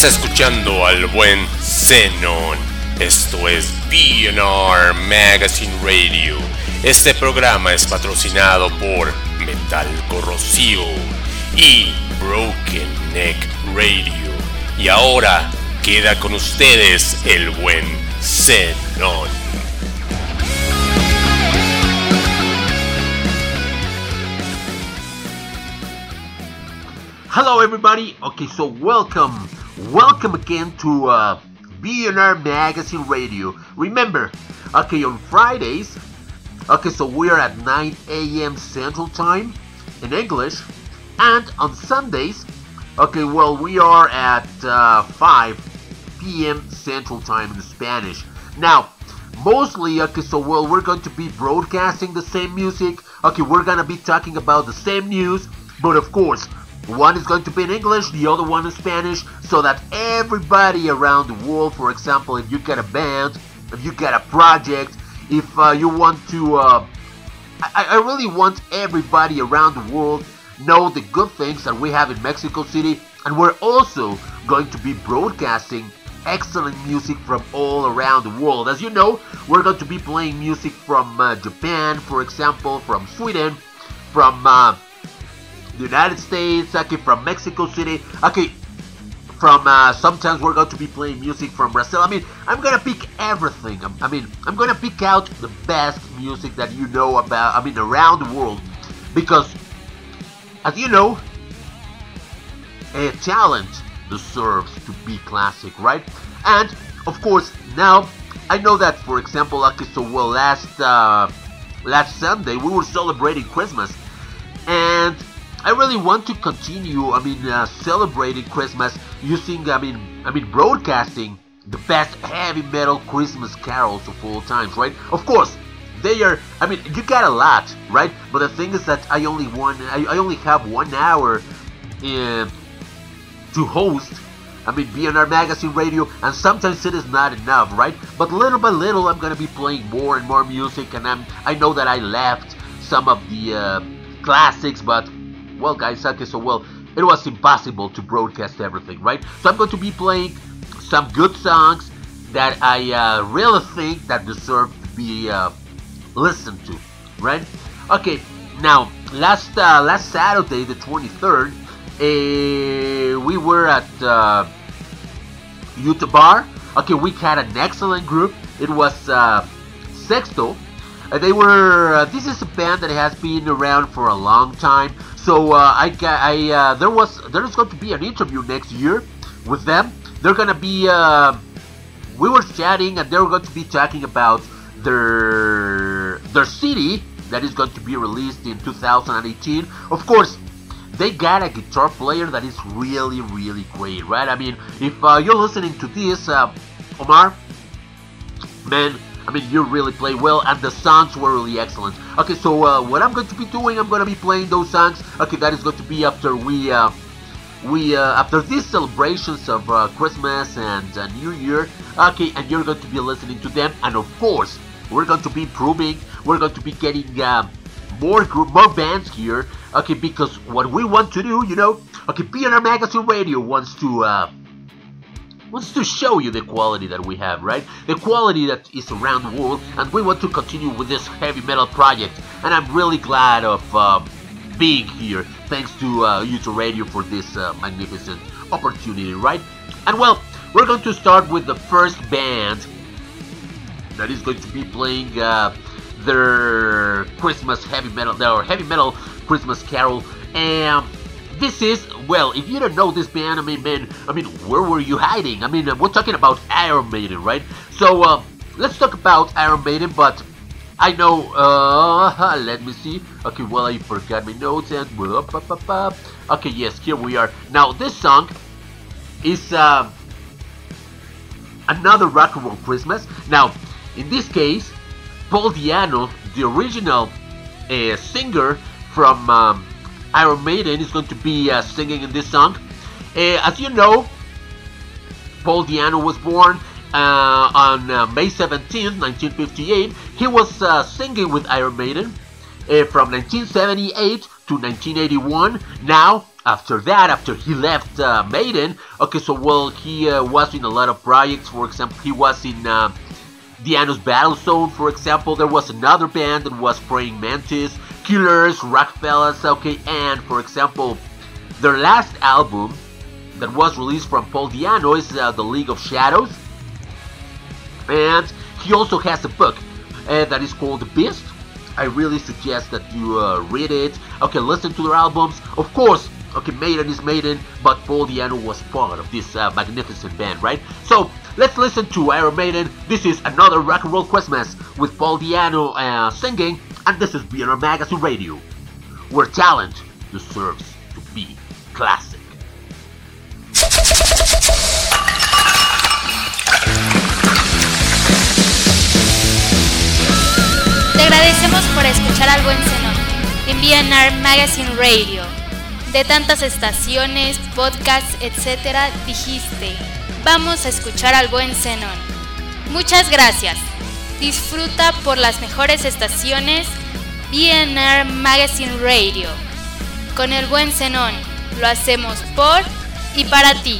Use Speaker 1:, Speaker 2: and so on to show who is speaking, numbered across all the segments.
Speaker 1: Estás escuchando al buen Zenon. Esto es BNR Magazine Radio. Este programa es patrocinado por Metal Corrosivo y Broken Neck Radio. Y ahora queda con ustedes el buen Zenon.
Speaker 2: Hello, everybody. Okay, so welcome, welcome again to uh, BNR Magazine Radio. Remember, okay, on Fridays, okay, so we are at 9 a.m. Central Time in English, and on Sundays, okay, well, we are at uh, 5 p.m. Central Time in Spanish. Now, mostly, okay, so well, we're going to be broadcasting the same music. Okay, we're gonna be talking about the same news, but of course. One is going to be in English, the other one in Spanish, so that everybody around the world, for example, if you got a band, if you got a project, if uh, you want to, uh, I, I really want everybody around the world know the good things that we have in Mexico City, and we're also going to be broadcasting excellent music from all around the world. As you know, we're going to be playing music from uh, Japan, for example, from Sweden, from uh, United States, okay, from Mexico City, okay, from uh, sometimes we're going to be playing music from Brazil. I mean, I'm gonna pick everything. I mean, I'm gonna pick out the best music that you know about. I mean, around the world, because as you know, a talent deserves to be classic, right? And of course, now I know that, for example, okay, so well, last uh, last Sunday we were celebrating Christmas, and I really want to continue. I mean, uh, celebrating Christmas using. I mean, I mean, broadcasting the best heavy metal Christmas carols of all times, right? Of course, they are. I mean, you got a lot, right? But the thing is that I only one. I, I only have one hour in, to host. I mean, BNR Magazine Radio, and sometimes it is not enough, right? But little by little, I'm gonna be playing more and more music, and I'm. I know that I left some of the uh, classics, but well, guys, okay, so well, it was impossible to broadcast everything, right? So I'm going to be playing some good songs that I uh, really think that deserve to be uh, listened to, right? Okay, now last uh, last Saturday, the 23rd, uh, we were at uh, Utah Bar. Okay, we had an excellent group. It was uh, Sexto. Uh, they were. Uh, this is a band that has been around for a long time. So uh, I, I uh, there was there's going to be an interview next year with them. They're gonna be. Uh, we were chatting, and they're going to be talking about their their CD that is going to be released in 2018. Of course, they got a guitar player that is really really great, right? I mean, if uh, you're listening to this, uh, Omar, man, I mean, you really play well, and the songs were really excellent. Okay, so uh, what I'm going to be doing, I'm going to be playing those songs. Okay, that is going to be after we, uh, we uh, after these celebrations of uh, Christmas and uh, New Year. Okay, and you're going to be listening to them, and of course, we're going to be improving. We're going to be getting uh, more group, more bands here. Okay, because what we want to do, you know, okay, BNR Magazine Radio wants to wants to show you the quality that we have, right? The quality that is around the world, and we want to continue with this heavy metal project. And I'm really glad of uh, being here. Thanks to uh, YouTube Radio for this uh, magnificent opportunity, right? And well, we're going to start with the first band that is going to be playing uh, their Christmas heavy metal, their heavy metal Christmas carol, and this is well if you don't know this band i mean man i mean where were you hiding? I mean uh, we're talking about iron maiden right? So uh, let's talk about iron maiden but i know uh let me see. Okay well i forgot my notes and okay yes here we are. Now this song is uh, another rock and roll christmas. Now in this case paul di'anno the original uh, singer from um, Iron Maiden is going to be uh, singing in this song. Uh, as you know, Paul Di'Anno was born uh, on uh, May 17, 1958. He was uh, singing with Iron Maiden uh, from 1978 to 1981. Now, after that, after he left Maiden, okay, so well, he was in a lot of projects. For example, he was in Di'Anno's Battle Zone, for example. There was another band that was Praying Mantis, Killers, Rockfellas, okay, and for example, their last album that was released from Paul Di'Anno is uh, The League of Shadows, and he also has a book uh, that is called The Beast. I really suggest that you uh, read it. Okay, listen to their albums. Of course, okay, Maiden is Maiden, but Paul Di'Anno was part of this uh, magnificent band, right? So let's listen to Iron Maiden. This is another rock and roll Christmas with Paul Di'Anno uh, singing, and this is BNR Magazine Radio, where talent deserves to be classic.
Speaker 3: Te agradecemos por escuchar al buen Zenón en BNR Magazine Radio. De tantas estaciones, podcasts, etc., dijiste, vamos a escuchar al buen Zenón. Muchas gracias. Disfruta por las mejores estaciones BNR Magazine Radio. Con el buen Zenón, lo hacemos por y para ti.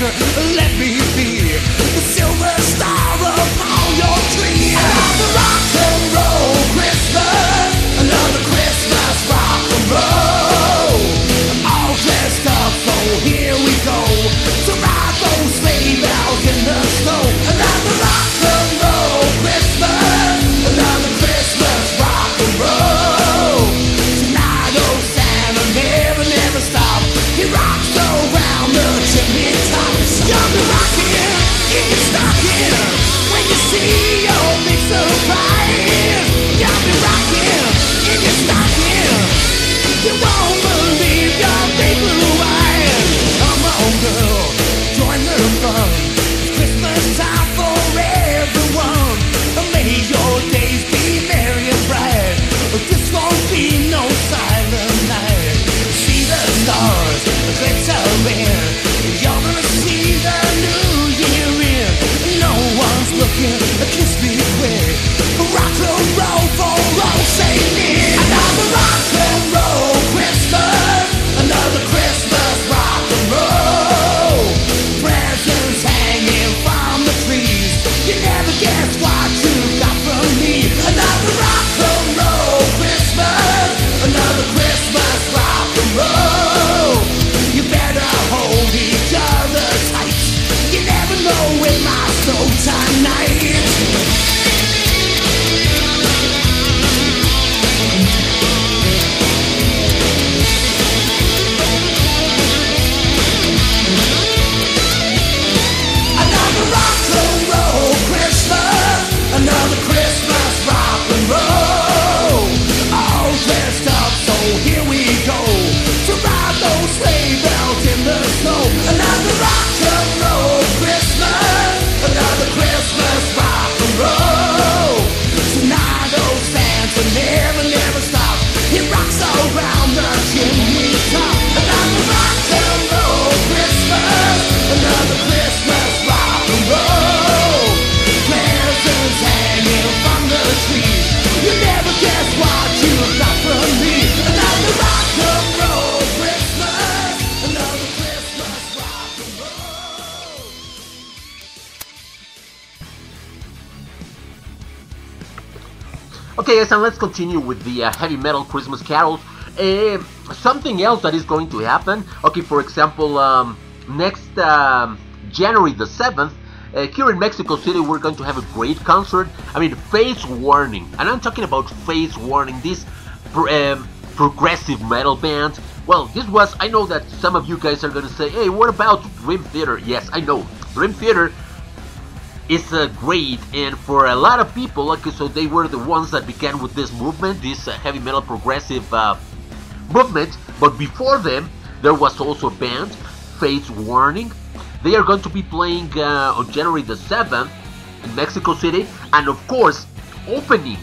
Speaker 4: Let me be. Silver around the skin
Speaker 2: Okay, and let's continue with the uh, heavy metal Christmas carols. Uh, something else that is going to happen. Okay, for example, um, next um, January the 7th, uh, here in Mexico City, we're going to have a great concert. I mean, Fates Warning, and I'm talking about Fates Warning, this pr- um, progressive metal band. Well, this was, I know that some of you guys are going to say, hey, what about Dream Theater? Yes, I know. Dream Theater is uh, great, and for a lot of people, okay, so they were the ones that began with this movement, this uh, heavy metal progressive uh, movement. But before them, there was also a band, Fates Warning. They are going to be playing uh, on January the 7th in Mexico City, and of course, opening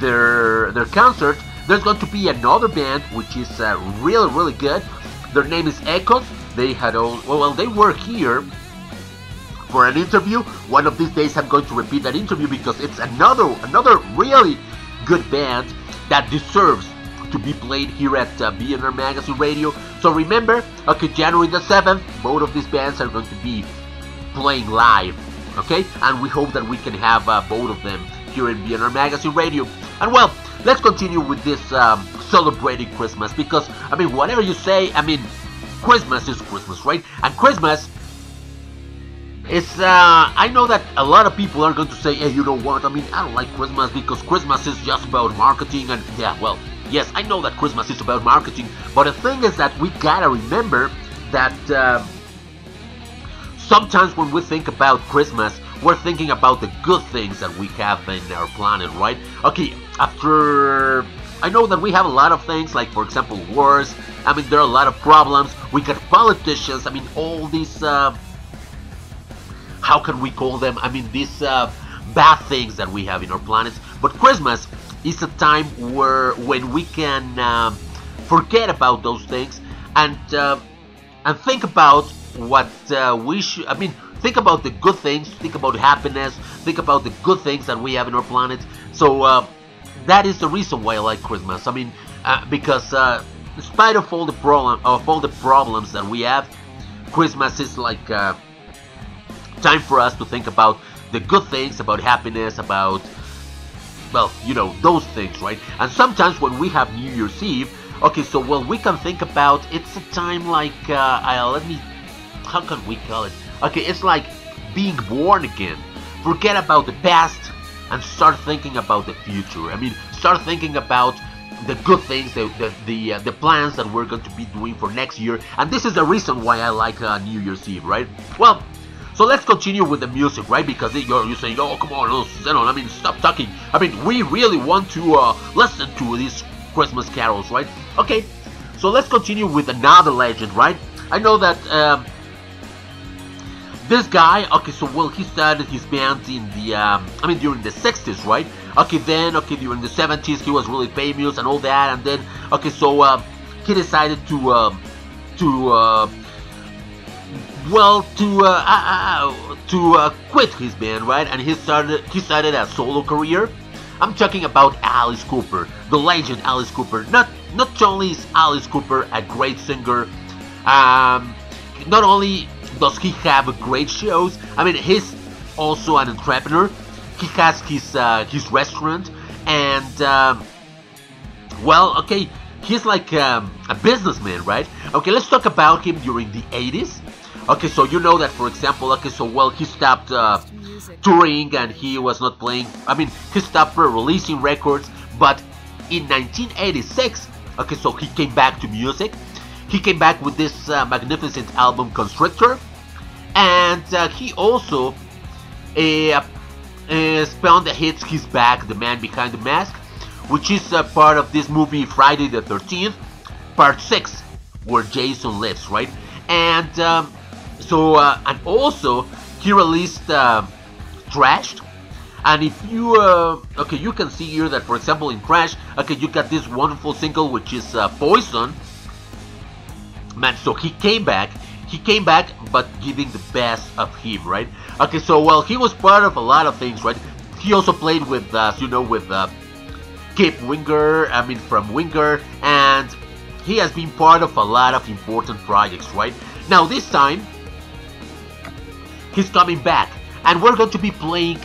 Speaker 2: their their concert, there's going to be another band which is uh, really really good. Their name is Echoes. They had all well, they were here for an interview. One of these days, I'm going to repeat that interview because it's another another really good band that deserves to be played here at uh, BNR Magazine Radio. So remember, okay, January the 7th, both of these bands are going to be playing live. Okay, and we hope that we can have uh, both of them here in BNR Magazine Radio. And well, let's continue with this um, celebrating Christmas because I mean, whatever you say, I mean, Christmas is Christmas, right? And Christmas it's uh I know that a lot of people are going to say, hey, you know what? I mean, I don't like Christmas because Christmas is just about marketing and yeah, well, yes, I know that Christmas is about marketing, but the thing is that we gotta remember that uh, sometimes when we think about Christmas, we're thinking about the good things that we have in our planet, right? Okay, after I know that we have a lot of things, like for example, wars. I mean, there are a lot of problems. We got politicians. I mean, all these. Uh, how can we call them? I mean, these uh, bad things that we have in our planets. But Christmas is a time where when we can um, forget about those things and uh, and think about what uh, we should. I mean, think about the good things. Think about happiness. Think about the good things that we have in our planet. So uh, that is the reason why I like Christmas. I mean, uh, because uh, in spite of all the problem of all the problems that we have, Christmas is like uh, time for us to think about the good things, about happiness, about well, you know, those things, right? And sometimes when we have New Year's Eve, okay, so well, we can think about it's a time like uh, uh let me, how can we call it? Okay, it's like being born again. Forget about the past and start thinking about the future. I mean, start thinking about the good things, the the the, uh, the plans that we're going to be doing for next year. And this is the reason why I like uh, New Year's Eve, right? Well, so let's continue with the music, right? Because you're, you're saying, oh, come on, Zenon, I mean, stop talking. I mean, we really want to uh, listen to these Christmas carols, right? Okay, so let's continue with another legend, right? I know that um, this guy, okay, so well, he started his band in the, um, I mean, during the 60s, right? Okay, then, okay, during the 70s, he was really famous and all that, and then, okay, so uh, he decided to, um, to, uh, well to uh, uh, uh, to uh, quit his band right? And he started he started a solo career. I'm talking about alice cooper the legend alice cooper. Not not only is alice cooper a great singer um, not only does he have great shows i mean he's also an entrepreneur. He has his uh, his restaurant and um, well okay he's like um, a businessman right? Okay let's talk about him during the 80s Okay, so you know that, for example, okay, so well, he stopped uh, touring and he was not playing. I mean, he stopped releasing records, but in 1986, okay, so he came back to music. He came back with this uh, magnificent album, Constrictor, and uh, he also uh, uh, spawned the hits He's Back, The Man Behind the Mask, which is uh, part of this movie Friday the 13th, part 6, where Jason lives, right? And um, so uh, and also he released uh, Trashed. And if you uh, okay, you can see here that for example in Trash, okay, you got this wonderful single which is uh, Poison. Man, so he came back. He came back, but giving the best of him, right? Okay, so well, he was part of a lot of things, right? He also played with, uh, you know, with uh, Kip Winger. I mean, from Winger, and he has been part of a lot of important projects, right? Now this time, he's coming back and we're going to be playing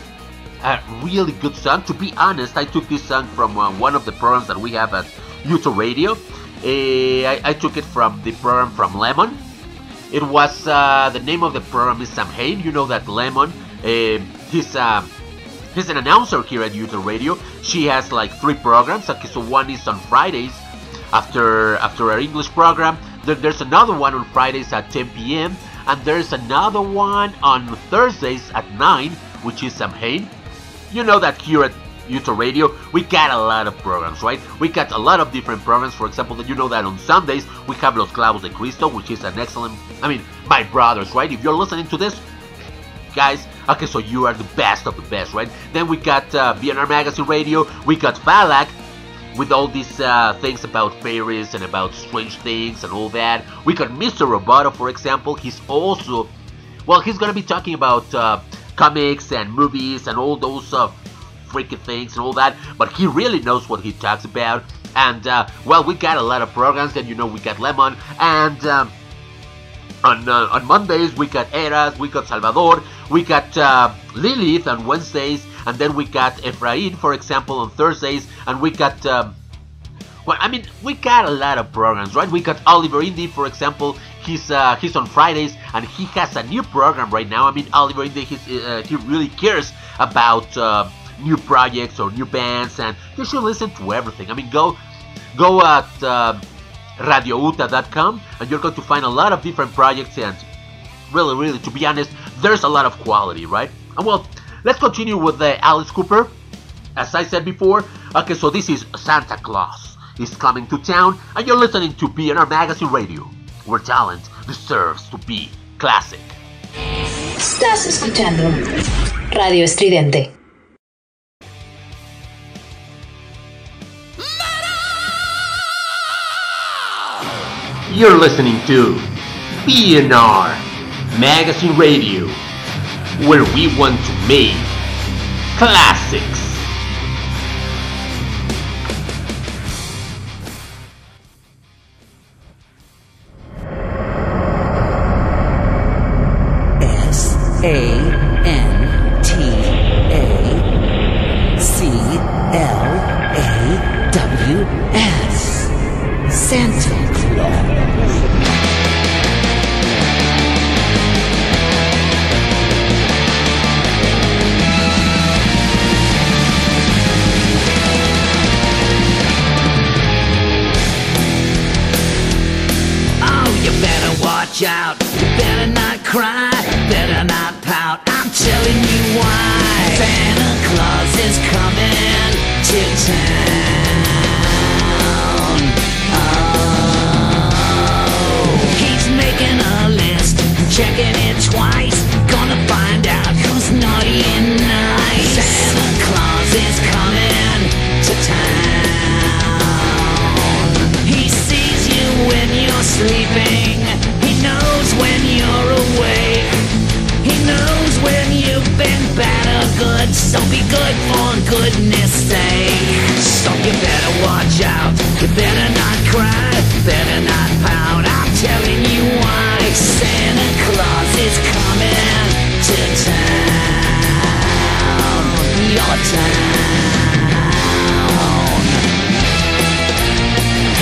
Speaker 2: a really good song. To be honest, I took this song from uh, one of the programs that we have at YouTube Radio. Uh, I, I, took it from the program from Lemon. It was uh, the name of the program is Sam Hain. You know that Lemon. Uh, he's uh, he's an announcer here at YouTube Radio. She has like three programs. Okay, so one is on Fridays after after our English program. Then there's another one on Fridays at 10 p.m. and there's another one on Thursdays at 9, which is Sam Hain. You know that here at YouTube Radio, we got a lot of programs, right? We got a lot of different programs. For example, that you know that on Sundays we have Los Clavos de Cristo, which is an excellent. I mean, my brothers, right? If you're listening to this, guys, okay, so you are the best of the best, right? Then we got uh, BNR Magazine Radio. We got Falak with all these uh, things about fairies and about strange things and all that. We got Mr. Roboto, for example. He's also, well, he's gonna be talking about uh, comics and movies and all those uh, freaky things and all that. But he really knows what he talks about. And uh, well, we got a lot of programs. Then you know we got Lemon and. Um, on, uh, on Mondays we got Eras, we got Salvador, we got uh, Lilith on Wednesdays, and then we got Efrain, for example, on Thursdays, and we got. Um, well, I mean, we got a lot of programs, right? We got Oliver Indy, for example. He's uh, he's on Fridays, and he has a new program right now. I mean, Oliver Indy, uh, he really cares about uh, new projects or new bands, and you should listen to everything. I mean, go go at uh, radiouta.com, and you're going to find a lot of different projects. And really, really, to be honest, there's a lot of quality, right? And well, let's continue with the Alice Cooper. As I said before, okay, so this is Santa Claus is coming to town, and you're listening to BNR Magazine Radio, where talent deserves to be classic.
Speaker 5: Estás escuchando Radio Estridente.
Speaker 2: You're listening to BNR Magazine Radio, where we want to make classics.
Speaker 6: Town.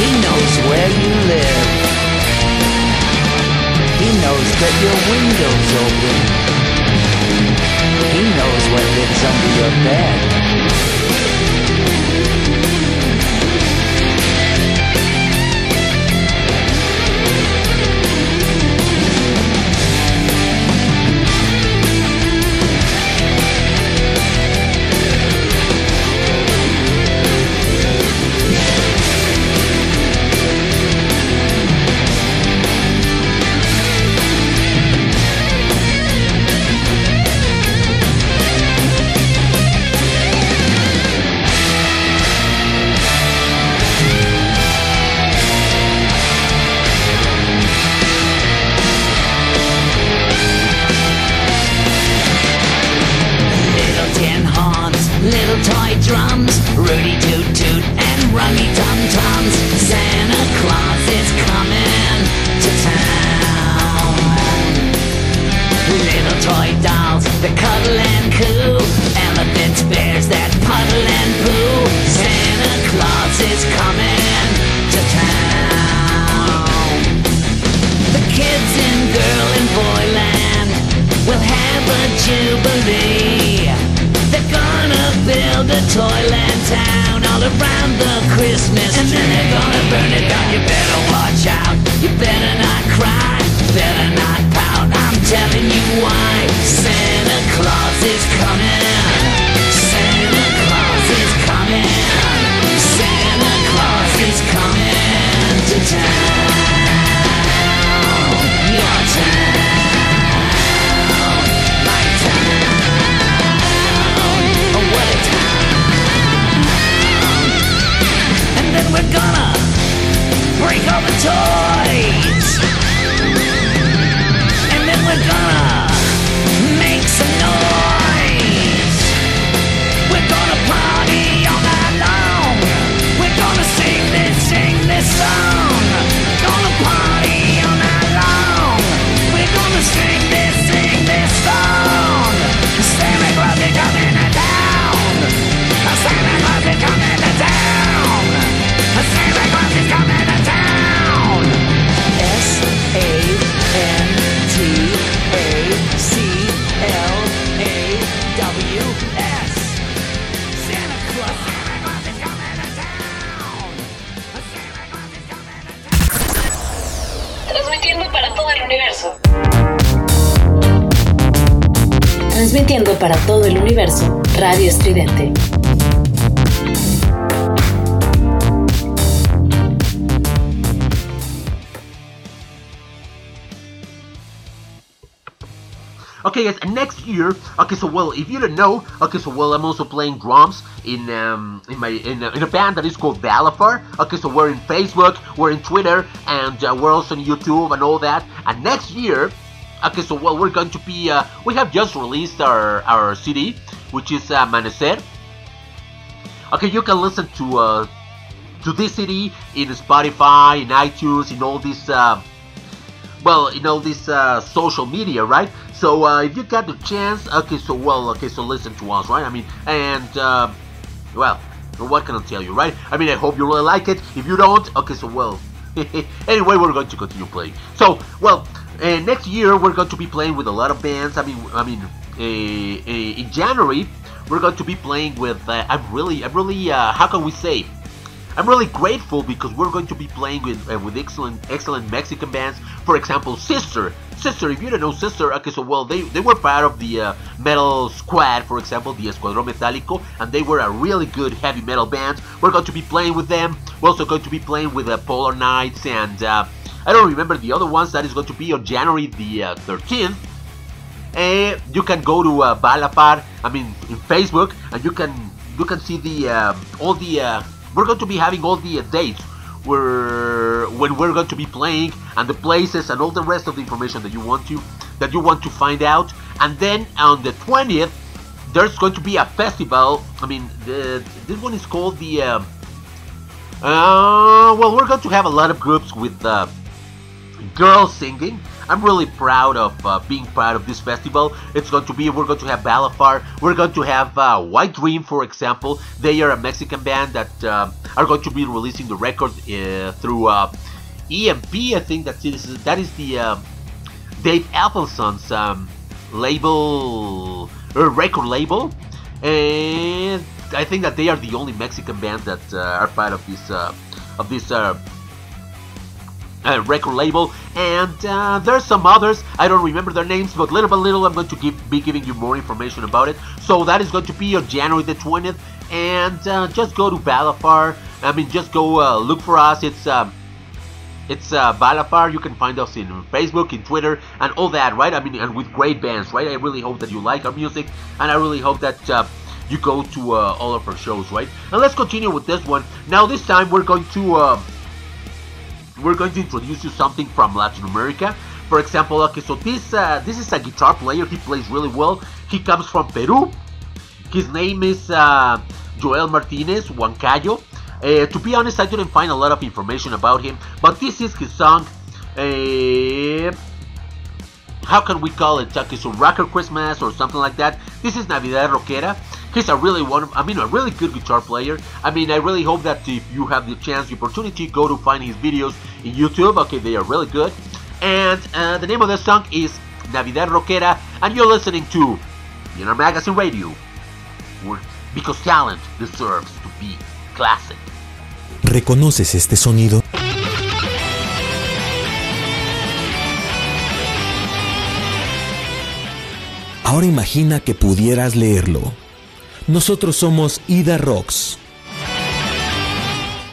Speaker 6: He knows where you live. He knows that your window's open. He knows what lives under your bed.
Speaker 2: Okay, guys, next year, okay, so well, if you don't know, okay, so well, I'm also playing drums in um in my in a, in a band that is called Balafar. Okay, so we're in Facebook, we're in Twitter, and uh, we're also on YouTube and all that. And next year, okay, so well, we're going to be uh, we have just released our our CD, which is uh, Amanecer. Okay, you can listen to uh to this CD in Spotify, in iTunes, in all these. Uh, well, in all this uh, social media, right? So uh, if you got the chance, okay, so well, okay, so listen to us, right? I mean, and uh, well, what can I tell you, right? I mean, I hope you really like it. If you don't, okay, so well, anyway, we're going to continue playing. So, well, next year we're going to be playing with a lot of bands. I mean, I mean, in January we're going to be playing with. Uh, I'm really, I'm really, uh, how can we say? I'm really grateful because we're going to be playing with uh, with excellent excellent Mexican bands. For example, Sister. Sister, if you don't know Sister, okay, so well, they, they were part of the uh, metal squad, for example, the Escuadrón Metálico, and they were a really good heavy metal band. We're going to be playing with them. We're also going to be playing with the Polar Knights, and uh, I don't remember the other ones. That is going to be on January the uh, 13th. Uh, you can go to uh, Balafar, I mean, in Facebook, and you can you can see the um, all the uh, we're going to be having all the uh, dates. Where when we're going to be playing and the places and all the rest of the information that you want to that you want to find out. And then on the 20th there's going to be a festival. I mean the, this one is called the um, uh, well we're going to have a lot of groups with uh, girls singing I'm really proud of uh, being part of this festival. It's going to be, we're going to have Balafar, we're going to have uh, White Dream, for example. They are a Mexican band that uh, are going to be releasing the record uh, through uh, EMP. I think that is that is the um, Dave Ellefson's um, label, record label, and I think that they are the only Mexican band that uh, are part of this of this. Uh, record label, and uh, there's some others. I don't remember their names, but little by little, I'm going to give, be giving you more information about it. So that is going to be on January the 20th, and uh, just go to Balafar. I mean, just go uh, look for us. It's um, it's uh, Balafar. You can find us in Facebook, in Twitter, and all that, right? I mean, and with great bands, right? I really hope that you like our music, and I really hope that. Uh, you go to uh, all of our shows, right? And let's continue with this one. Now, this time we're going to we're going to introduce you something from Latin America. For example, okay, so this uh, this is a guitar player. He plays really well. He comes from Peru. His name is uh, Joel Martinez Huancayo. Uh, to be honest, I didn't find a lot of information about him, but this is his song. Uh, how can we call it? Okay, so Rocker Christmas or something like that. This is Navidad Rockera. He's a really one, I mean, a really good guitar player. I mean, I really hope that if you have the chance, the opportunity, go to find his videos in YouTube. Okay, they are really good. And uh, the name of the song is Navidad Rockera, and you're listening to Inner Magazine Radio. Because talent deserves to be classic.
Speaker 7: ¿Reconoces este sonido? Ahora imagina que pudieras leerlo. Nosotros somos Ida Rocks.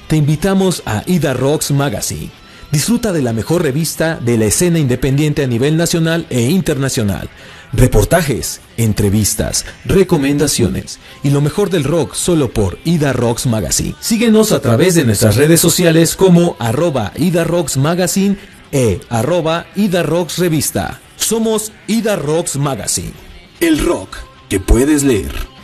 Speaker 7: Te invitamos a Ida Rocks Magazine. Disfruta de la mejor revista de la escena independiente a nivel nacional e internacional. Reportajes, entrevistas, recomendaciones y lo mejor del rock solo por Ida Rocks Magazine. Síguenos a través de nuestras redes sociales como arroba Ida Rocks Magazine e arroba Ida Rocks Revista. Somos Ida Rocks Magazine. El rock que puedes leer.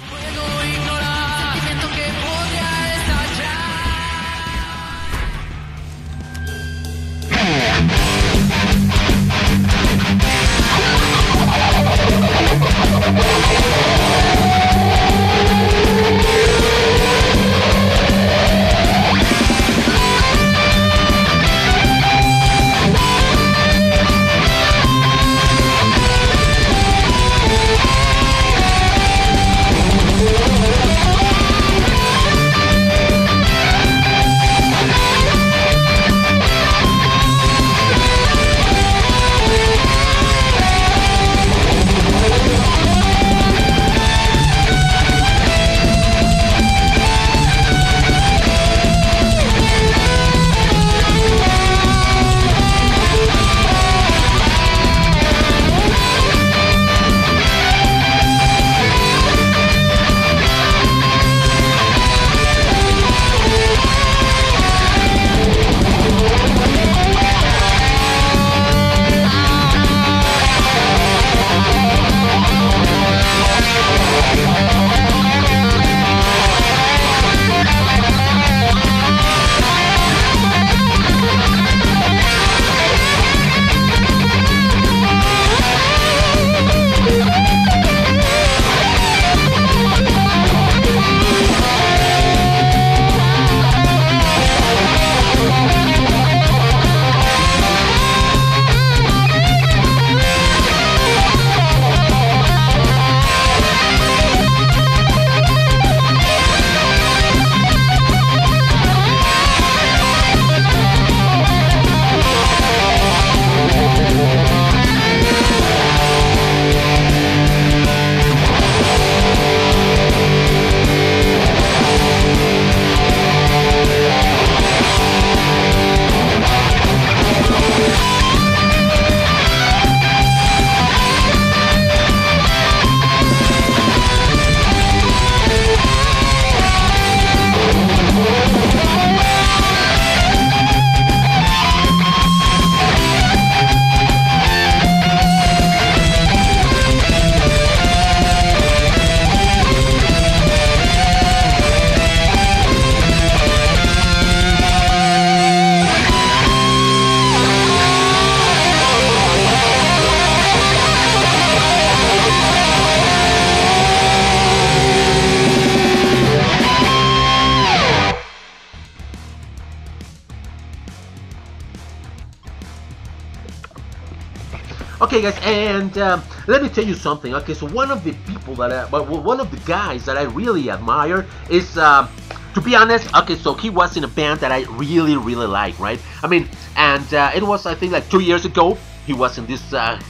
Speaker 2: Guys, and um, let me tell you something. Okay, so one of the people that I, well, one of the guys that I really admire is, uh, to be honest, okay, so he was in a band that I really, really like, right? I mean, and uh, it was, I think, like two years ago. He was in this uh,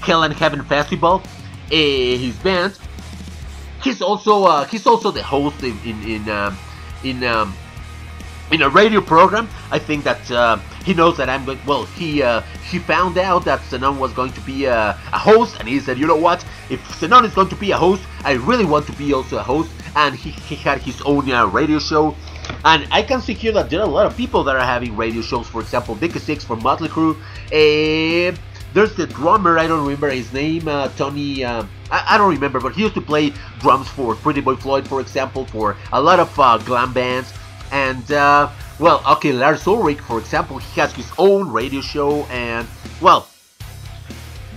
Speaker 2: Hell and Heaven festival. Uh, his band. He's also uh, he's also the host in in in um, in, um, in a radio program. I think that uh, he knows that I'm going. Well, he uh, he found out that Zenon was going to be a, a host, and he said, you know what? If Zenon is going to be a host, I really want to be also a host. And he, he had his own uh, radio show. And I can see here that there are a lot of people that are having radio shows. For example, Nikki Sixx from Motley Crue. Uh, there's the drummer. I don't remember his name. Uh, Tony. Um, I, I don't remember, but he used to play drums for Pretty Boy Floyd, for example, for a lot of uh, glam bands. And uh, well, okay, Lars Ulrich, for example, he has his own radio show, and well,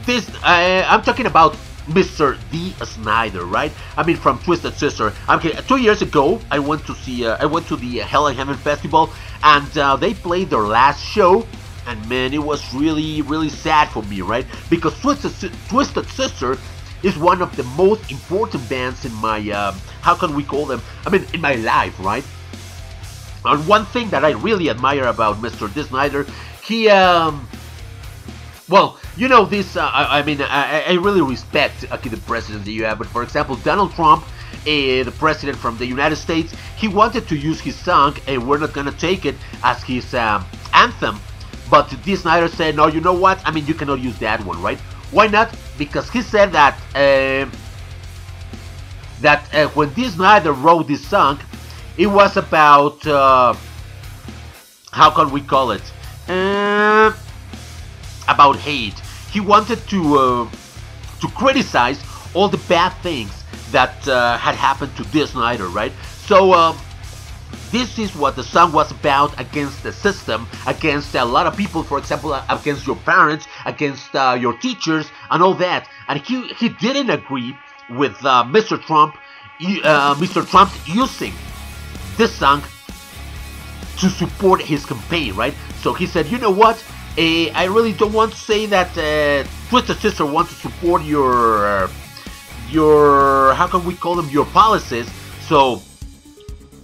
Speaker 2: this uh, I'm talking about Mr. Dee Snider, right? I mean, from Twisted Sister. Okay, two years ago, I went to see, uh, I went to the Hell and Heaven Festival, and uh, they played their last show. And man, it was really, really sad for me, right? Because Twisted, Twisted Sister is one of the most important bands in my um, how can we call them? I mean, in my life, right? And one thing that I really admire about Mr. Dee Snider, he um, well, you know this. Uh, I, I mean, I, I really respect okay, the president that you have, but for example, Donald Trump, uh, the president from the United States, he wanted to use his song, and we're not gonna take it as his um, anthem. But Dee Snider said, no, you know what? I mean, you cannot use that one, right? Why not? Because he said that uh, that uh, when Dee Snider wrote this song, it was about uh, how can we call it? Uh, about hate. He wanted to uh, to criticize all the bad things that uh, had happened to Dee Snider, right? So um, this is what the song was about against the system, against a lot of people, for example, uh, against your parents, against uh, your teachers, and all that. And he he didn't agree with uh, Mr. Trump, uh, Mr. Trump using this song to support his campaign, right? So he said, you know what? Uh, I really don't want to say that uh, Twisted Sister wants to support your uh, your how can we call them your policies. So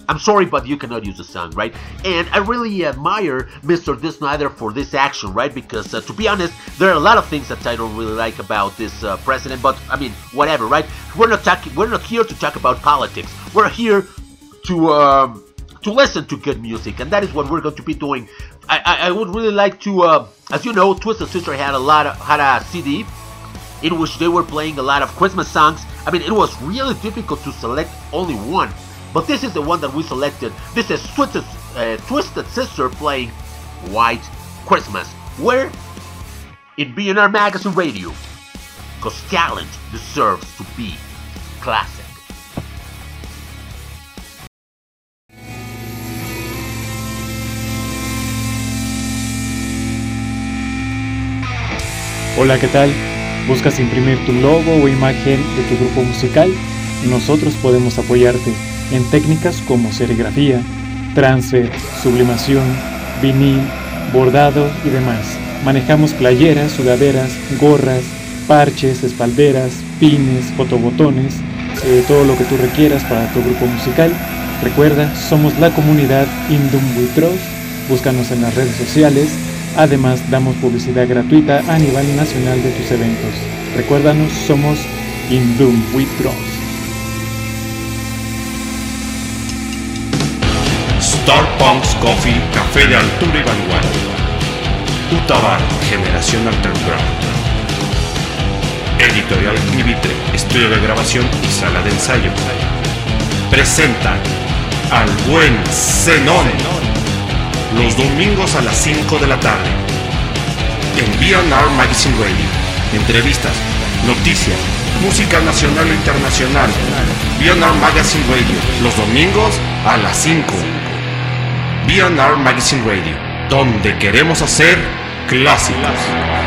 Speaker 2: I'm sorry, but you cannot use the song, right? And I really admire Mr. Dee Snider for this action, right? Because uh, to be honest, there are a lot of things that I don't really like about this uh, president. But I mean, whatever, right? We're not talking. We're not here to talk about politics. We're here to um, to listen to good music, and that is what we're going to be doing. I, I, I would really like to, uh, as you know, Twisted Sister had a lot of, had a CD in which they were playing a lot of Christmas songs. I mean, it was really difficult to select only one, but this is the one that we selected. This is Twisted, uh, Twisted Sister playing White Christmas. Where? In BNR Magazine Radio. Because talent deserves to be classic.
Speaker 8: Hola, ¿qué tal? ¿Buscas imprimir tu logo o imagen de tu grupo musical? Nosotros podemos apoyarte en técnicas como serigrafía, transfer, sublimación, vinil, bordado y demás. Manejamos playeras, sudaderas, gorras, parches, espalderas, pines, fotobotones, eh, todo lo que tú requieras para tu grupo musical. Recuerda, somos la comunidad Indum. Búscanos en las redes sociales Además, damos publicidad gratuita a nivel nacional de tus eventos. Recuérdanos, somos Indum with Dross.
Speaker 9: Star Punks Coffee, café de altura y vanguardia. Utabar, generación underground. Editorial Nivitre, estudio de grabación y sala de ensayo. Presenta al buen Zenón los domingos a las 5 de la tarde. En BNR Magazine Radio. Entrevistas, noticias, música nacional e internacional. BNR Magazine Radio. Los domingos a las 5. BNR Magazine Radio. Donde queremos hacer clásicos.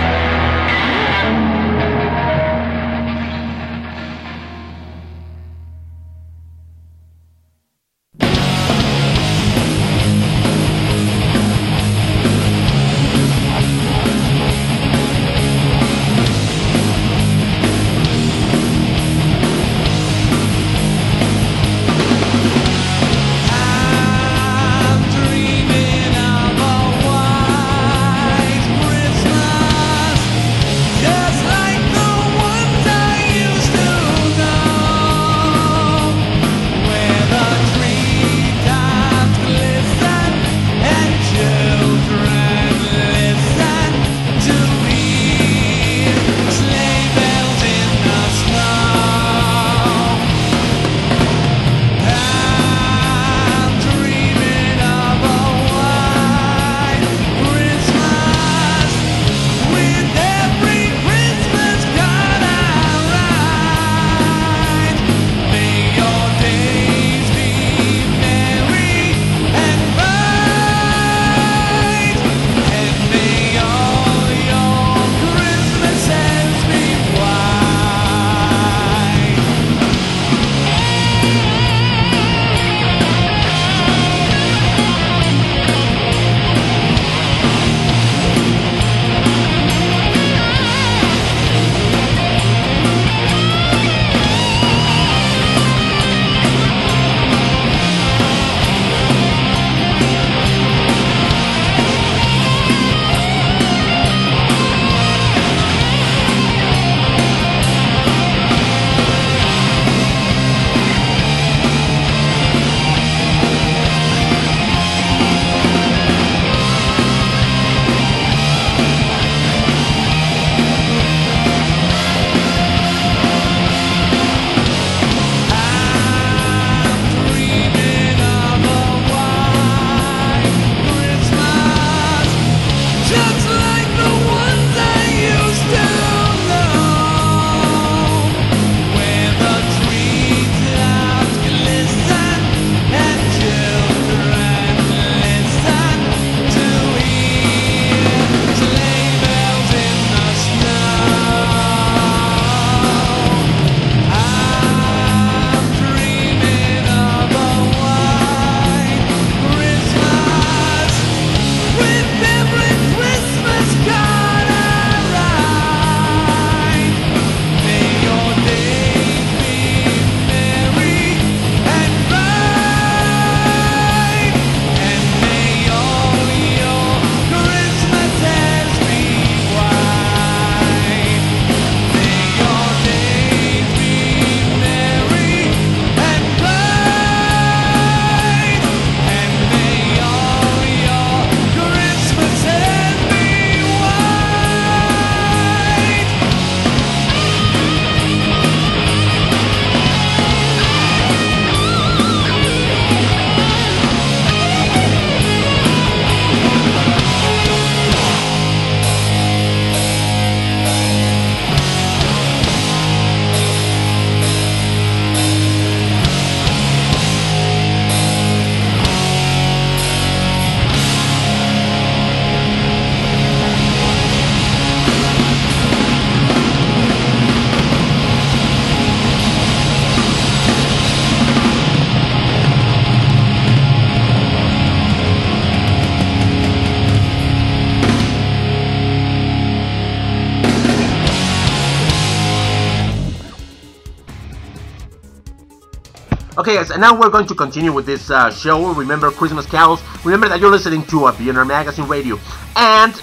Speaker 2: Okay, guys, and now we're going to continue with this uh, show. Remember Christmas carols. Remember that you're listening to a BNR Magazine Radio. And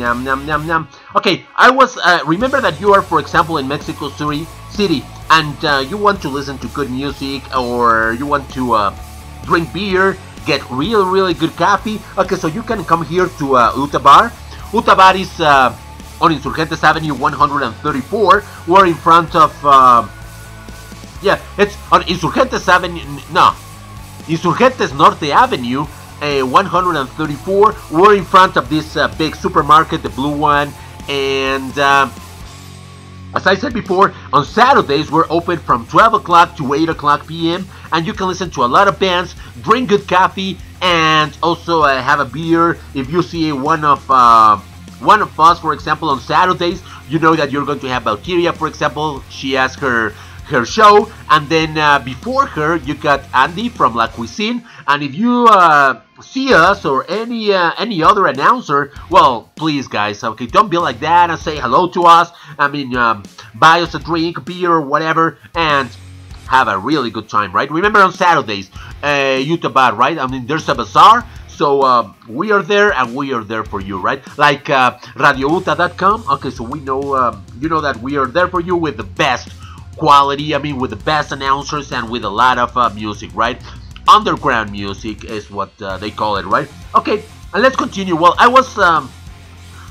Speaker 2: yum, yum, yum, yum. Okay, I was. Uh, remember that you are, for example, in Mexico City, and uh, you want to listen to good music, or you want to uh, drink beer, get real, really good coffee. Okay, so you can come here to uh, Uta Bar. Uta Bar is uh, on Insurgentes Avenue 134. We're in front of. Yeah, it's on Insurgentes Avenue. No, Insurgentes Norte Avenue, uh, 134. We're in front of this uh, big supermarket, the blue one, and. Uh, as I said before, on Saturdays we're open from 12 o'clock to 8 o'clock p.m. and you can listen to a lot of bands, drink good coffee, and also uh, have a beer. If you see one of uh, one of us, for example, on Saturdays, you know that you're going to have Valkyria, for example. She has her her show, and then uh, before her you got Andy from La Cuisine. And if you uh, see us or any uh, any other announcer, well, please guys, okay, don't be like that and say hello to us. I mean, um, buy us a drink, beer, whatever, and have a really good time, right? Remember on Saturdays, uh, Utah right? I mean, there's a bazaar. So uh, we are there and we are there for you, right? Like uh, RadioUta.com. Okay, so we know, um, you know that we are there for you with the best quality. I mean, with the best announcers and with a lot of uh, music, right? Underground music is what uh, they call it, right? Okay, and let's continue. Well, I was um,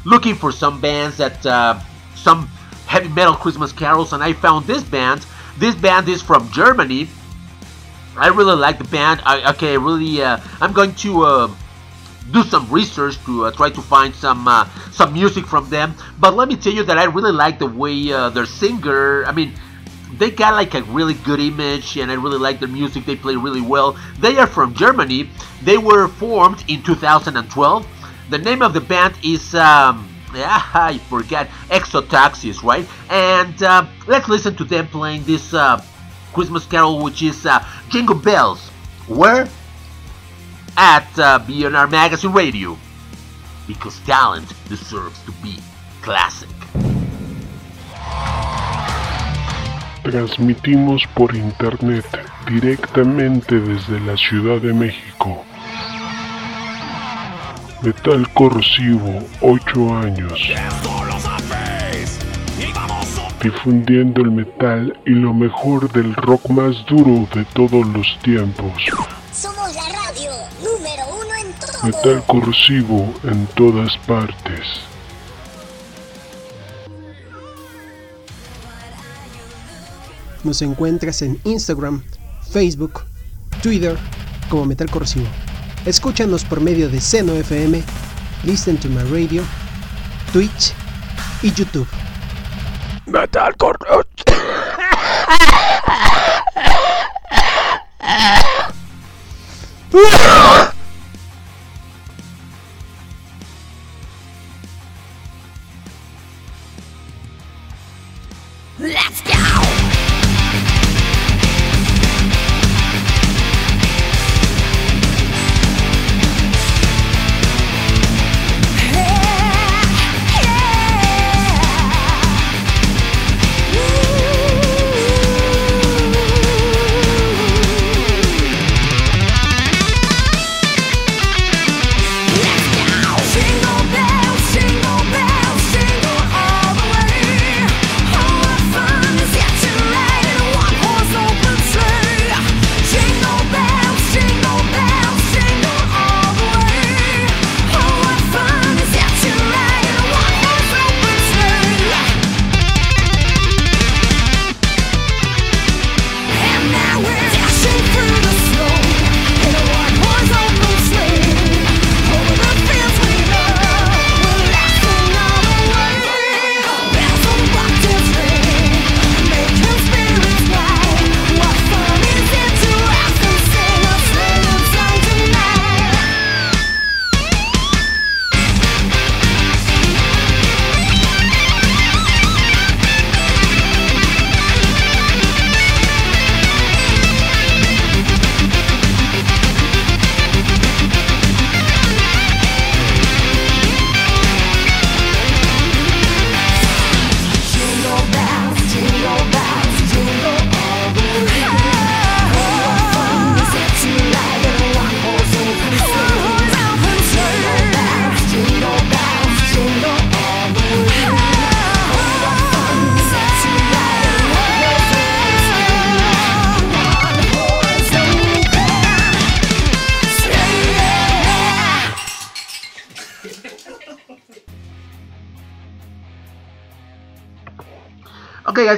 Speaker 2: looking for some bands that uh, some heavy metal Christmas carols, and I found this band. This band is from Germany. I really like the band. I, okay, really, uh, I'm going to uh, do some research to uh, try to find some uh, some music from them. But let me tell you that I really like the way uh, their singer. I mean, they got like a really good image, and I really like their music. They play really well. They are from Germany. They were formed in 2012. The name of the band is. Um, yeah, I forgot Exotaxis, right? And uh, let's listen to them playing this uh, Christmas carol, which is uh, Jingle Bells. Where? At uh, BNR Magazine Radio. Because talent deserves to be classic.
Speaker 10: Transmitimos por internet directamente desde la Ciudad de México. Metal corrosivo, 8 años. Difundiendo el metal y lo mejor del rock más duro de todos los tiempos.
Speaker 11: Somos la radio número uno en todo.
Speaker 10: Metal corrosivo en todas partes.
Speaker 12: Nos encuentras en Instagram, Facebook, Twitter como Metal Corrosivo. Escúchanos por medio de Seno FM, Listen to My Radio, Twitch y YouTube.
Speaker 10: Metal corrosivo.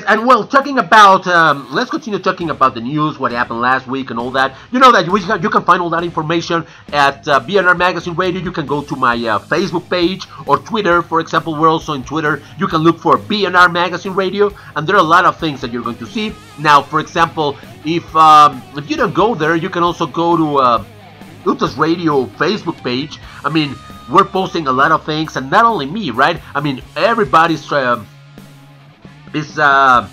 Speaker 2: Guys, and well, talking about, um, let's continue talking about the news, what happened last week, and all that. You know that you can find all that information at uh, BNR Magazine Radio. You can go to my uh, Facebook page or Twitter, for example. We're also in Twitter. You can look for BNR Magazine Radio, and there are a lot of things that you're going to see. Now, for example, if um, if you don't go there, you can also go to uh, Utas Radio Facebook page. I mean, we're posting a lot of things, and not only me, right? I mean, everybody's. Uh, is uh,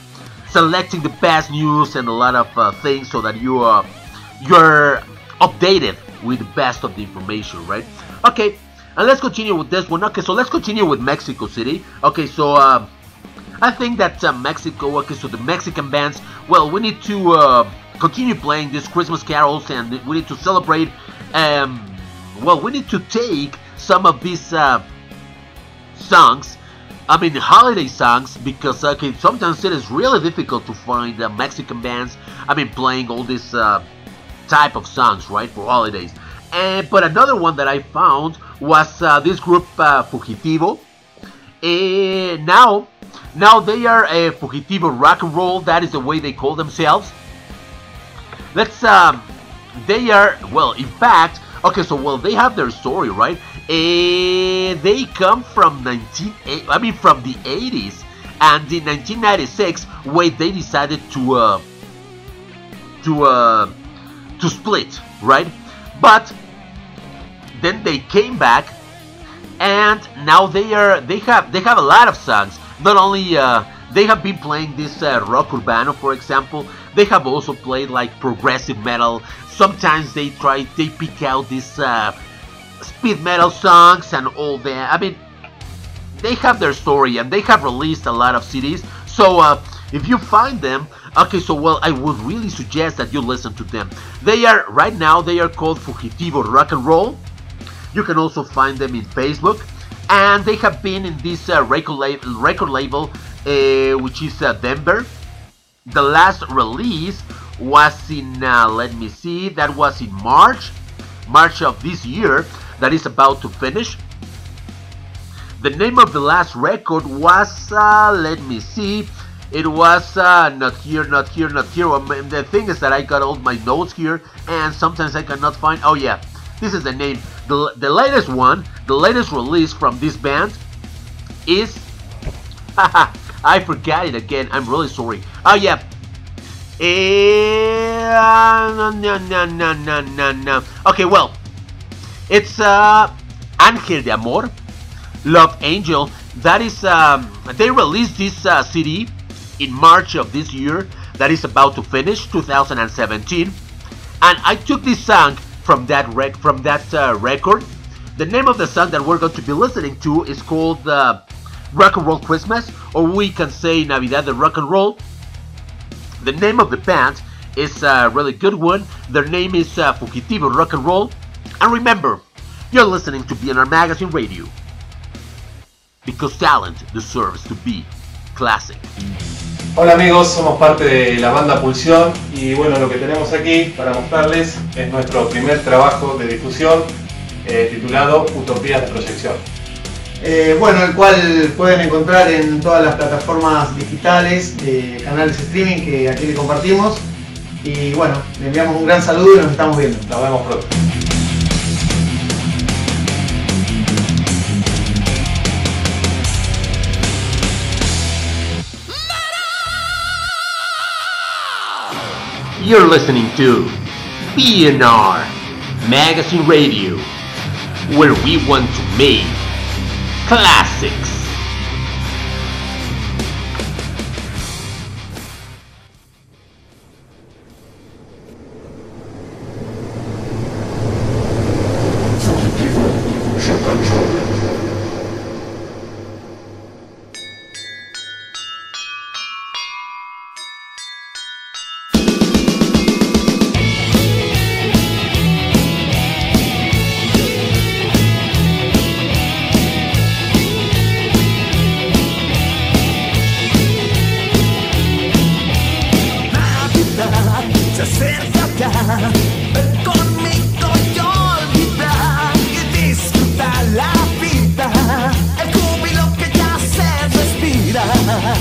Speaker 2: selecting the best news and a lot of uh, things so that you are you're updated with the best of the information, right? Okay, and let's continue with this one. Okay, so let's continue with Mexico City. Okay, so uh, I think that uh, Mexico. Okay, so the Mexican bands. Well, we need to uh, continue playing these Christmas carols, and we need to celebrate. Um, well, we need to take some of these uh, songs I mean holiday songs because okay sometimes it is really difficult to find uh, Mexican bands. I mean playing all this uh, type of songs right for holidays. And but another one that I found was uh, this group uh, Fugitivo. And now now they are a Fugitivo rock and roll. That is the way they call themselves. Let's um they are well in fact okay so well they have their story right and they come from 19 I mean from the 80s and in 1996 when they decided to uh, to uh, to split right? But then they came back and now they are they have they have a lot of songs. Not only uh, they have been playing this uh, rock urbano for example. They have also played like progressive metal. Sometimes they try they pick out this uh, speed metal songs and all that. I mean, they have their story and they have released a lot of CDs. So uh, if you find them, okay, so well, I would really suggest that you listen to them. They are right now they are called Fugitivo Rock and Roll. You can also find them in Facebook, and they have been in this uh, record, label, record label, uh, which is uh, Denver. The last release was in, uh, let me see, that was in March, March of this year that is about to finish. The name of the last record was, uh, let me see, it was uh, not here, not here, not here. The thing is that I got all my notes here, and sometimes I cannot find. Oh yeah, this is the name. The, the latest one, the latest release from this band is. I forgot it again. I'm really sorry. Oh yeah. No, no, no, no, no, no, no. Okay, well, it's uh, Angel de Amor, Love Angel. That is, um, they released this uh, CD in March of this year. That is about to finish, 2017. And I took this song from that rec from that uh, record. The name of the song that we're going to be listening to is called uh, Rock and Roll Christmas, or we can say Navidad de Rock and Roll. The name of the band is a really good one. Their name is uh, Fugitivo Rock and Roll. And remember, you're listening to BNR Magazine Radio. Because talent deserves to be classic.
Speaker 13: Hola amigos, somos parte de la banda Pulsión y bueno, lo que tenemos aquí para mostrarles es nuestro primer trabajo de difusión eh, titulado Utopías de Proyección.
Speaker 14: Eh, bueno, el cual pueden encontrar en todas las plataformas digitales, de canales de streaming que aquí le compartimos. Y bueno, le enviamos un gran saludo y nos estamos viendo.
Speaker 13: Nos vemos pronto.
Speaker 2: You're listening to BNR Magazine Radio, where we want to make classics.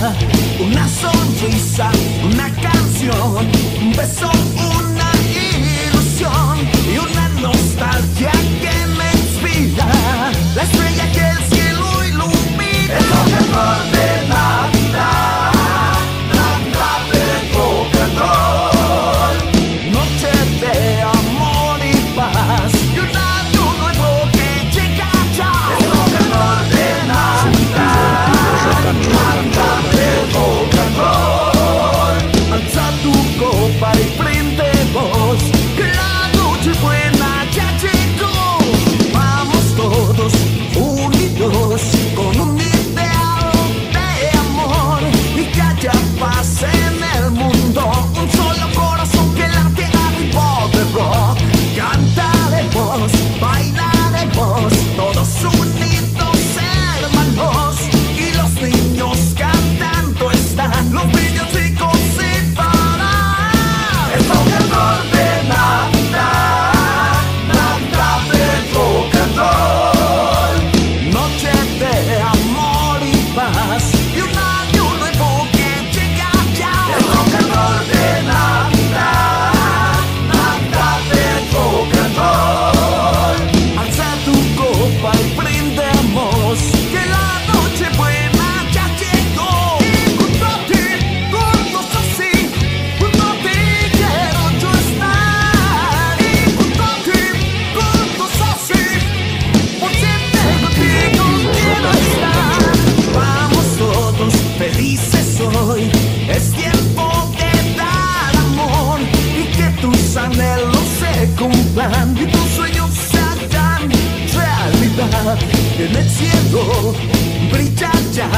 Speaker 4: Una sonrisa, una canción, un beso, una ilusión y una nostalgia que me inspira. La estrella que el cielo ilumina. Es lo mejor de brillar ya.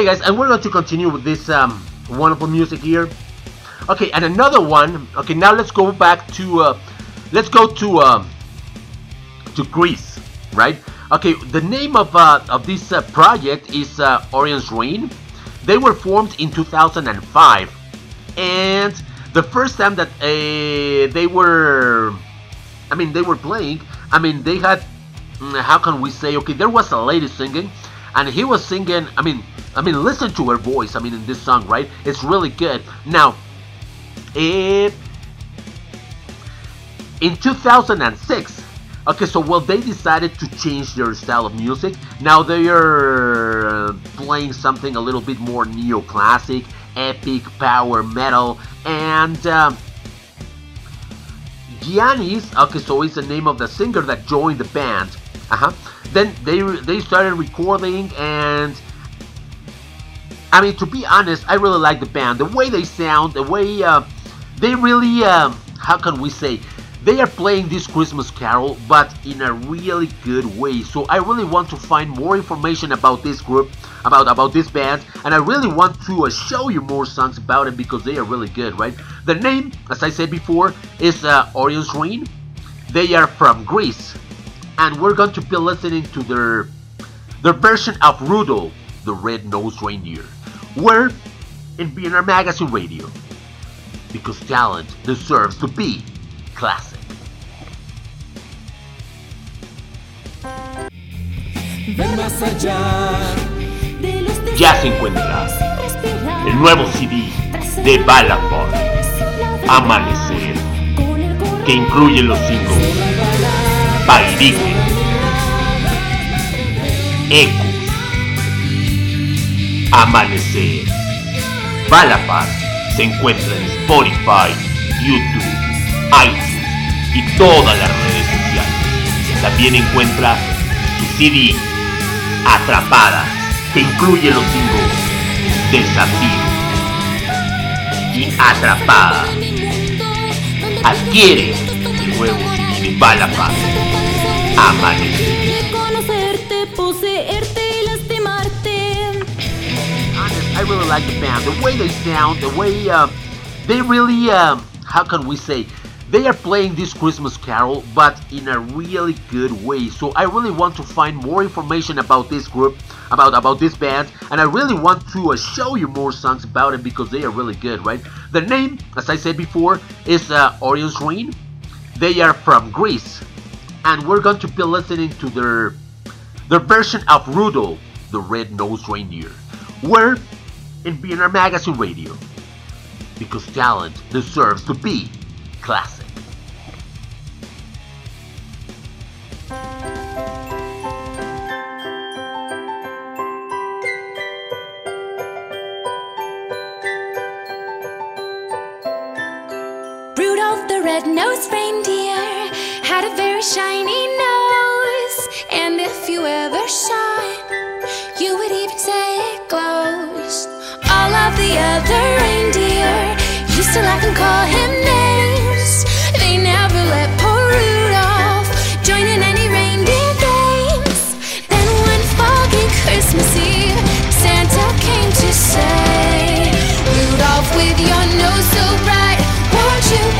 Speaker 2: Okay, guys, and we're going to continue with this um, wonderful music here. Okay, and another one. Okay, now let's go back to uh, let's go to uh, to Greece, right? Okay, the name of uh, of this uh, project is uh, Orion's Reign. They were formed in 2005, and the first time that uh, they were, I mean, they were playing. I mean, they had, mm, how can we say? Okay, there was a lady singing, and he was singing. I mean, I mean, listen to her voice. I mean, in this song, right? It's really good. Now, it in 2006 okay so well they decided to change their style of music now they are playing something a little bit more neoclassic epic power metal and uh, Giannis okay so is the name of the singer that joined the band uh-huh then they they started recording and I mean, to be honest, I really like the band. The way they sound, the way uh, they really, um, how can we say, they are playing this Christmas Carol, but in a really good way. So I really want to find more information about this group, about about this band, and I really want to uh, show you more songs about it because they are really good, right? The name, as I said before, is uh, Orion's Reign. They are from Greece, and we're going to be listening to their their version of Rudolph, the Red-Nosed Reindeer. We're in BNR Magazine Radio because talent deserves to be classic.
Speaker 4: Ver más allá
Speaker 2: Ya se encuentra el nuevo CD de Balapod, Amanecer, que incluye los singles Pairique, Ecos, Amanecer. Balapod se encuentra en Spotify, YouTube, iTunes y todas las redes sociales. También encuentra su CD Atrapada, que incluye los singles Desafío y Atrapada. Adquiere el nuevo CD de Balapod, Amanecer.
Speaker 4: conocerte, poseerte y lastimarte.
Speaker 2: I really like the band. The way they sound, the way uh, they really, um, how can we say, they are playing this Christmas Carol, but in a really good way. So I really want to find more information about this group, about about this band, and I really want to uh, show you more songs about it because they are really good, right? The name, as I said before, is uh, Orion's Reign. They are from Greece, and we're going to be listening to their their version of Rudolph, the Red-Nosed Reindeer. We're in BNR Magazine Radio because talent deserves to be classic.
Speaker 4: Rudolph the red-nosed reindeer had a very shiny nose, and if you ever saw it, you would even say it glows. All of the other reindeer used to laugh and call him you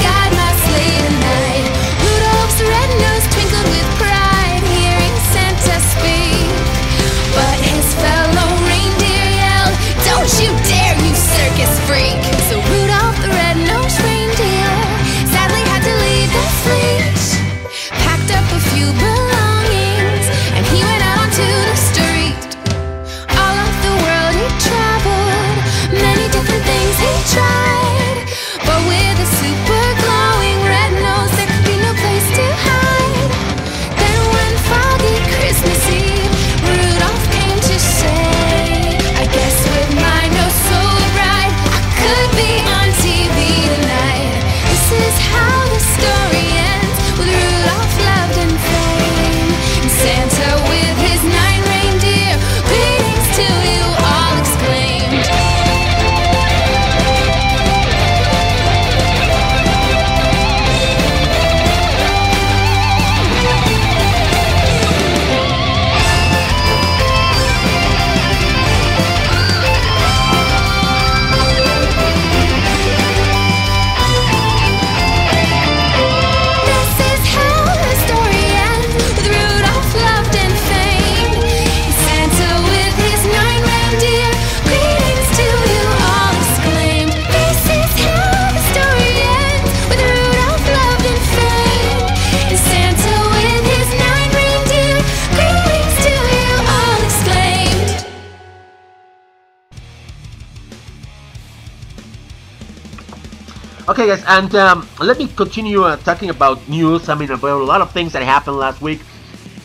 Speaker 4: and
Speaker 2: um, let me continue uh, talking about news. I mean, about a lot of things that happened last week.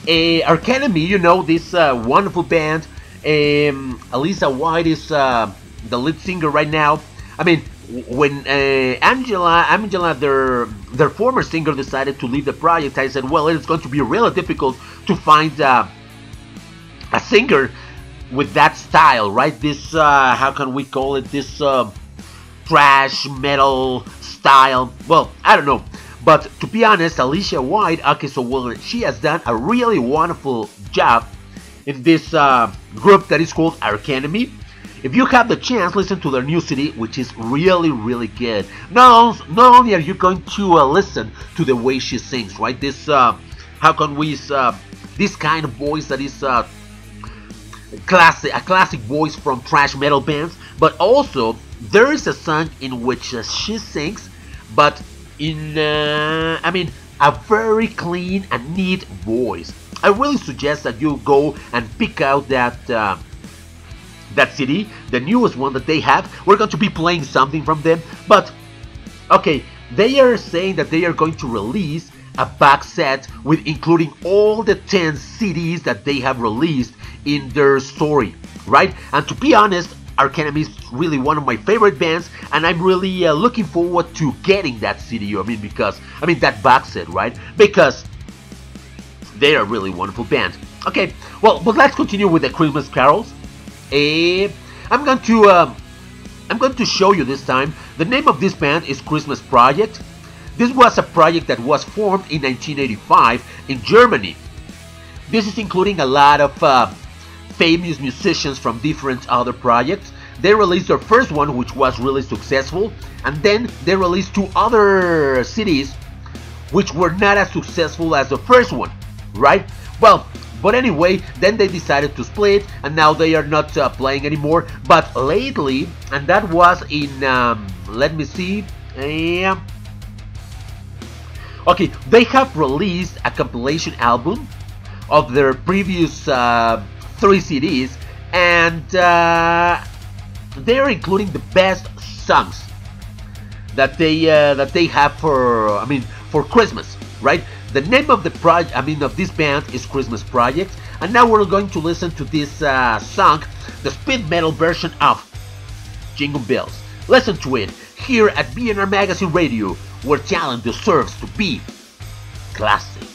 Speaker 2: Uh, Arch Enemy, you know, this uh, wonderful band. Um, Alissa White is uh, the lead singer right now. I mean, when uh, Angela, Angela, their their former singer, decided to leave the project, I said, well, it's going to be really difficult to find uh, a singer with that style, right? This, uh, how can we call it? This. Uh, thrash metal style. Well, I don't know. But to be honest, Alissa White, okay, so she has done a really wonderful job in this uh, group that is called Arch Enemy. If you have the chance, listen to their new CD, which is really, really good. Not, not only are you going to uh, listen to the way she sings, right? This, uh, how can we, uh, this kind of voice that is uh, classic, a classic voice from thrash metal bands, but also there is a song in which uh, she sings, but in, uh, I mean, a very clean and neat voice. I really suggest that you go and pick out that uh, that CD, the newest one that they have. We're going to be playing something from them, but okay, they are saying that they are going to release a back set with including all the 10 CDs that they have released in their story, right? And to be honest, Arch Enemy is really one of my favorite bands, and I'm really uh, looking forward to getting that CD. I mean, because I mean that box set, right? Because they are really wonderful band. Okay, well, but let's continue with the Christmas carols. Eh, I'm going to um, I'm going to show you this time. The name of this band is Christmas Project. This was a project that was formed in 1985 in Germany. This is including a lot of uh, famous musicians from different other projects. They released their first one, which was really successful, and then they released two other CDs, which were not as successful as the first one, right? Well, but anyway, then they decided to split, and now they are not uh, playing anymore. But lately, and that was in, um, let me see, um, okay, they have released a compilation album of their previous uh, three CDs, and uh, they're including the best songs that they uh, that they have for, I mean, for Christmas, right? The name of the project, I mean, of this band is Christmas Project, and now we're going to listen to this uh, song, the speed metal version of Jingle Bells. Listen to it here at BNR Magazine Radio, where talent deserves to be classic.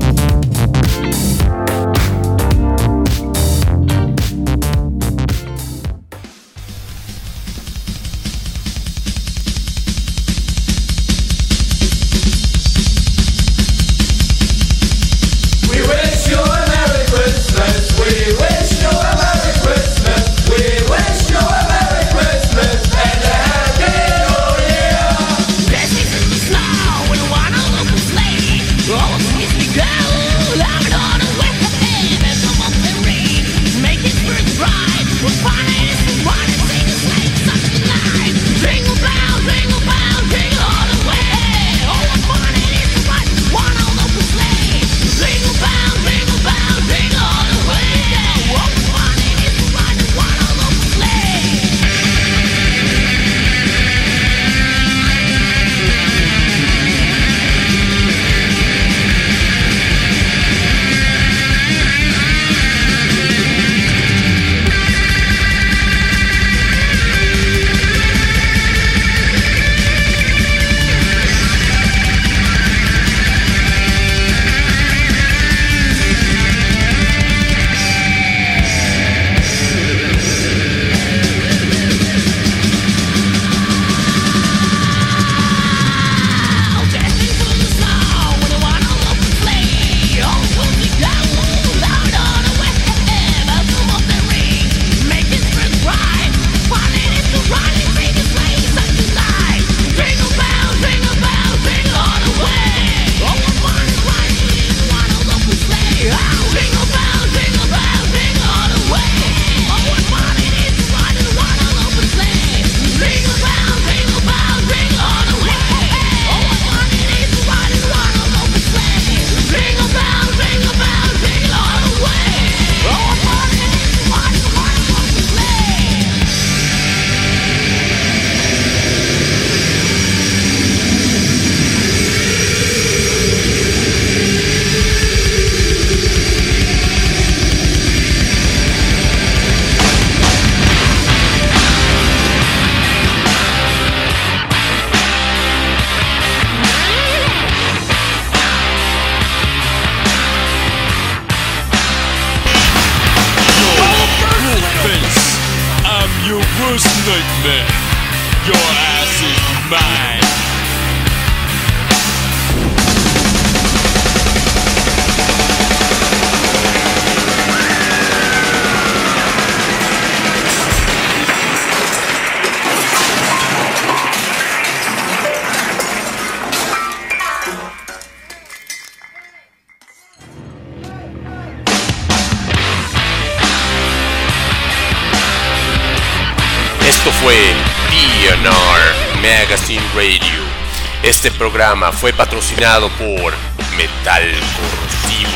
Speaker 2: Programa fue patrocinado por Metal Corrosivo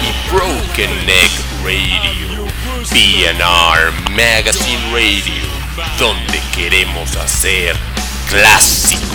Speaker 2: y Broken Neck Radio. DNR Magazine Radio, donde queremos hacer clásicos.